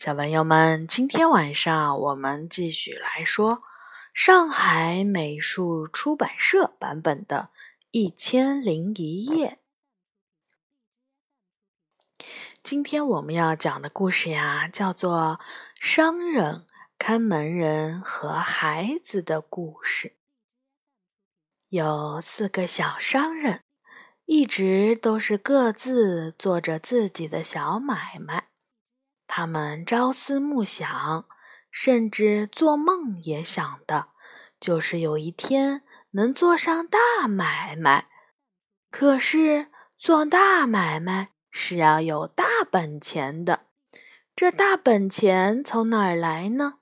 小朋友们，今天晚上我们继续来说上海美术出版社版本的《一千零一夜》。今天我们要讲的故事呀，叫做《商人、看门人和孩子的故事》。有四个小商人，一直都是各自做着自己的小买卖。他们朝思暮想，甚至做梦也想的，就是有一天能做上大买卖。可是做大买卖是要有大本钱的，这大本钱从哪儿来呢？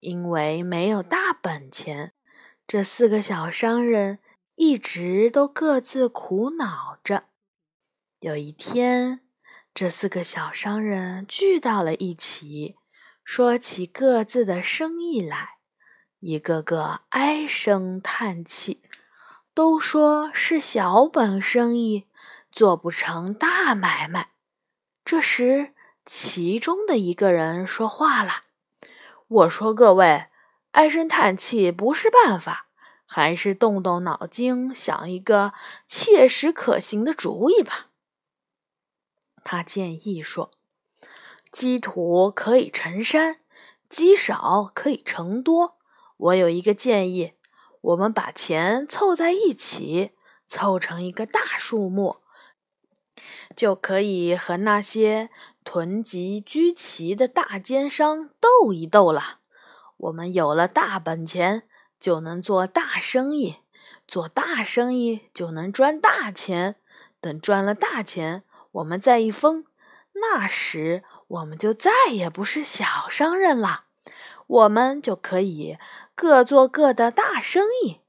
因为没有大本钱，这四个小商人一直都各自苦恼着。有一天。这四个小商人聚到了一起，说起各自的生意来，一个个唉声叹气，都说是小本生意，做不成大买卖。这时，其中的一个人说话了：“我说各位，唉声叹气不是办法，还是动动脑筋，想一个切实可行的主意吧。”他建议说：“积土可以成山，积少可以成多。我有一个建议，我们把钱凑在一起，凑成一个大数目，就可以和那些囤积居奇的大奸商斗一斗了。我们有了大本钱，就能做大生意，做大生意就能赚大钱。等赚了大钱。”我们再一封，那时我们就再也不是小商人了，我们就可以各做各的大生意。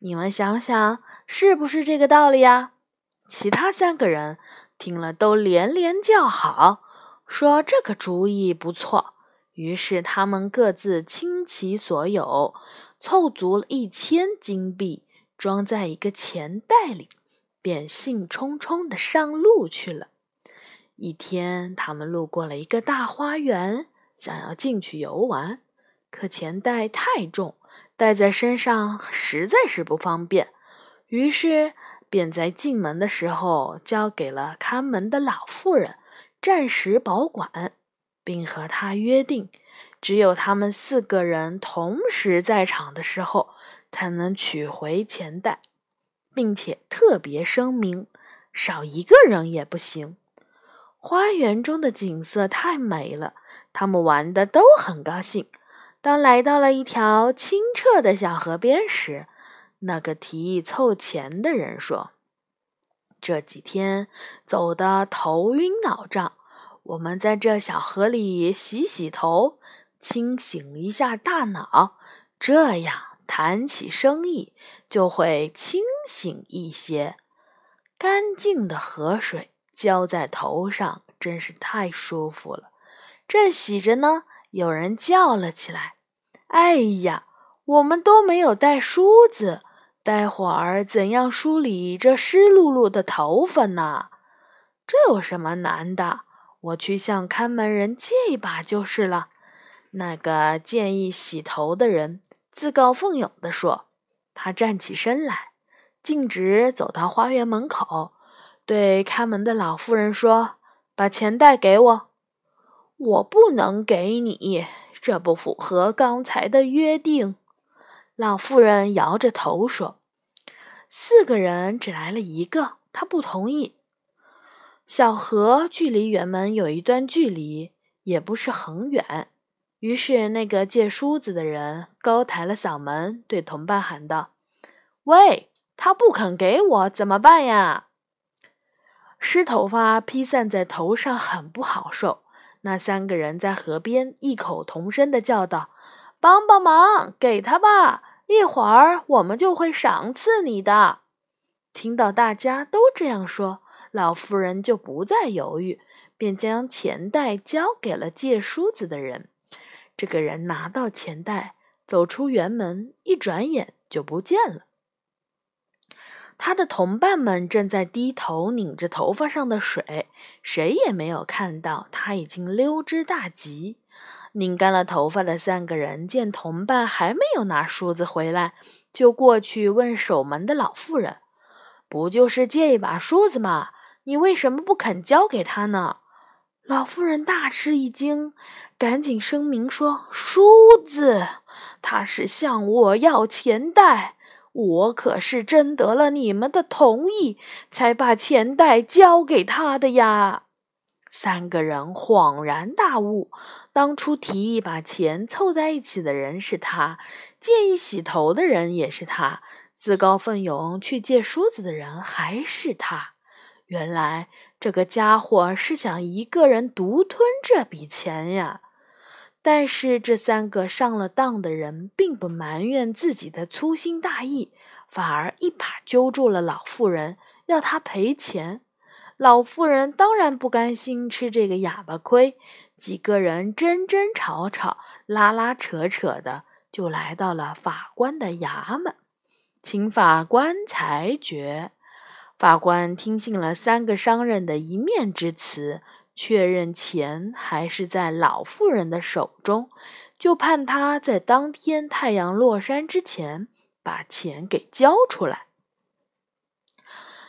你们想想，是不是这个道理呀？其他三个人听了都连连叫好，说这个主意不错。于是他们各自倾其所有，凑足了一千金币，装在一个钱袋里，便兴冲冲地上路去了。一天，他们路过了一个大花园，想要进去游玩，可钱袋太重，带在身上实在是不方便，于是便在进门的时候交给了看门的老妇人，暂时保管，并和他约定，只有他们四个人同时在场的时候，才能取回钱袋，并且特别声明，少一个人也不行。花园中的景色太美了，他们玩的都很高兴。当来到了一条清澈的小河边时，那个提议凑钱的人说：“这几天走的头晕脑胀，我们在这小河里洗洗头，清醒一下大脑，这样谈起生意就会清醒一些。干净的河水。”浇在头上真是太舒服了。正洗着呢，有人叫了起来：“哎呀，我们都没有带梳子，待会儿怎样梳理这湿漉漉的头发呢？”这有什么难的？我去向看门人借一把就是了。那个建议洗头的人自告奋勇地说：“他站起身来，径直走到花园门口。”对看门的老妇人说：“把钱袋给我。”“我不能给你，这不符合刚才的约定。”老妇人摇着头说。四个人只来了一个，他不同意。小河距离园门有一段距离，也不是很远。于是那个借梳子的人高抬了嗓门，对同伴喊道：“喂，他不肯给我，怎么办呀？”湿头发披散在头上，很不好受。那三个人在河边异口同声地叫道：“帮帮忙，给他吧！一会儿我们就会赏赐你的。”听到大家都这样说，老妇人就不再犹豫，便将钱袋交给了借梳子的人。这个人拿到钱袋，走出园门，一转眼就不见了。他的同伴们正在低头拧着头发上的水，谁也没有看到他已经溜之大吉。拧干了头发的三个人见同伴还没有拿梳子回来，就过去问守门的老妇人：“不就是借一把梳子吗？你为什么不肯交给他呢？”老妇人大吃一惊，赶紧声明说：“梳子，他是向我要钱袋。”我可是征得了你们的同意，才把钱袋交给他的呀！三个人恍然大悟，当初提议把钱凑在一起的人是他，建议洗头的人也是他，自告奋勇去借梳子的人还是他。原来这个家伙是想一个人独吞这笔钱呀！但是这三个上了当的人并不埋怨自己的粗心大意，反而一把揪住了老妇人，要她赔钱。老妇人当然不甘心吃这个哑巴亏，几个人争争吵吵、拉拉扯扯的，就来到了法官的衙门，请法官裁决。法官听信了三个商人的一面之词。确认钱还是在老妇人的手中，就判他在当天太阳落山之前把钱给交出来。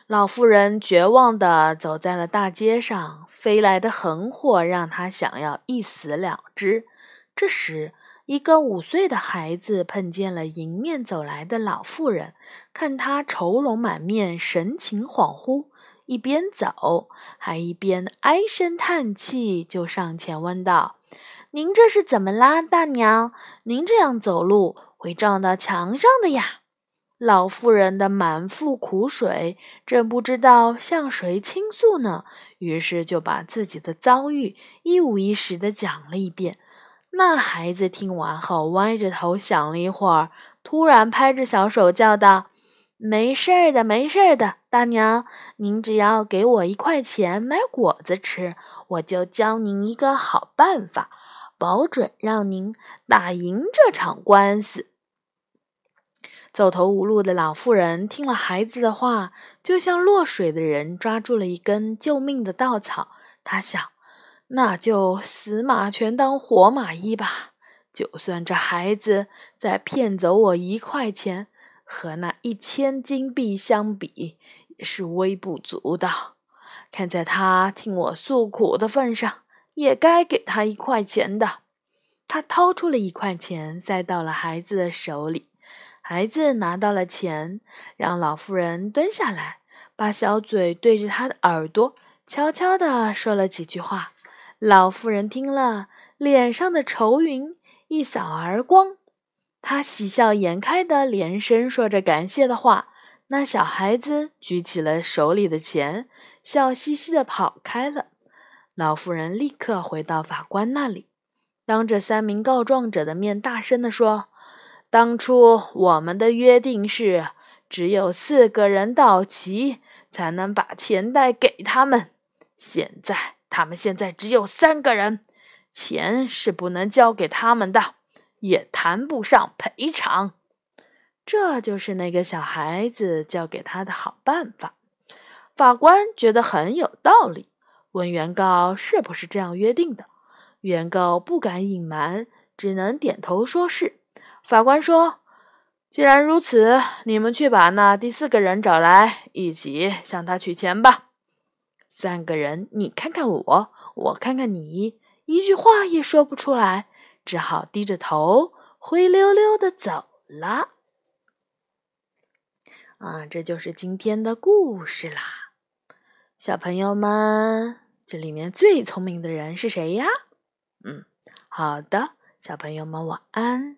老妇人绝望地走在了大街上，飞来的横祸让她想要一死了之。这时，一个五岁的孩子碰见了迎面走来的老妇人，看她愁容满面，神情恍惚。一边走，还一边唉声叹气，就上前问道：“您这是怎么啦，大娘？您这样走路会撞到墙上的呀！”老妇人的满腹苦水，正不知道向谁倾诉呢，于是就把自己的遭遇一五一十的讲了一遍。那孩子听完后，歪着头想了一会儿，突然拍着小手叫道。没事儿的，没事儿的，大娘，您只要给我一块钱买果子吃，我就教您一个好办法，保准让您打赢这场官司。走投无路的老妇人听了孩子的话，就像落水的人抓住了一根救命的稻草。她想，那就死马全当活马医吧，就算这孩子再骗走我一块钱。和那一千金币相比，也是微不足道。看在他听我诉苦的份上，也该给他一块钱的。他掏出了一块钱，塞到了孩子的手里。孩子拿到了钱，让老妇人蹲下来，把小嘴对着他的耳朵，悄悄地说了几句话。老妇人听了，脸上的愁云一扫而光。他喜笑颜开的连声说着感谢的话，那小孩子举起了手里的钱，笑嘻嘻的跑开了。老妇人立刻回到法官那里，当着三名告状者的面，大声地说：“当初我们的约定是，只有四个人到齐才能把钱袋给他们。现在他们现在只有三个人，钱是不能交给他们的。”也谈不上赔偿，这就是那个小孩子教给他的好办法。法官觉得很有道理，问原告是不是这样约定的。原告不敢隐瞒，只能点头说是。法官说：“既然如此，你们去把那第四个人找来，一起向他取钱吧。”三个人，你看看我，我看看你，一句话也说不出来。只好低着头，灰溜溜的走了。啊，这就是今天的故事啦，小朋友们，这里面最聪明的人是谁呀？嗯，好的，小朋友们晚安。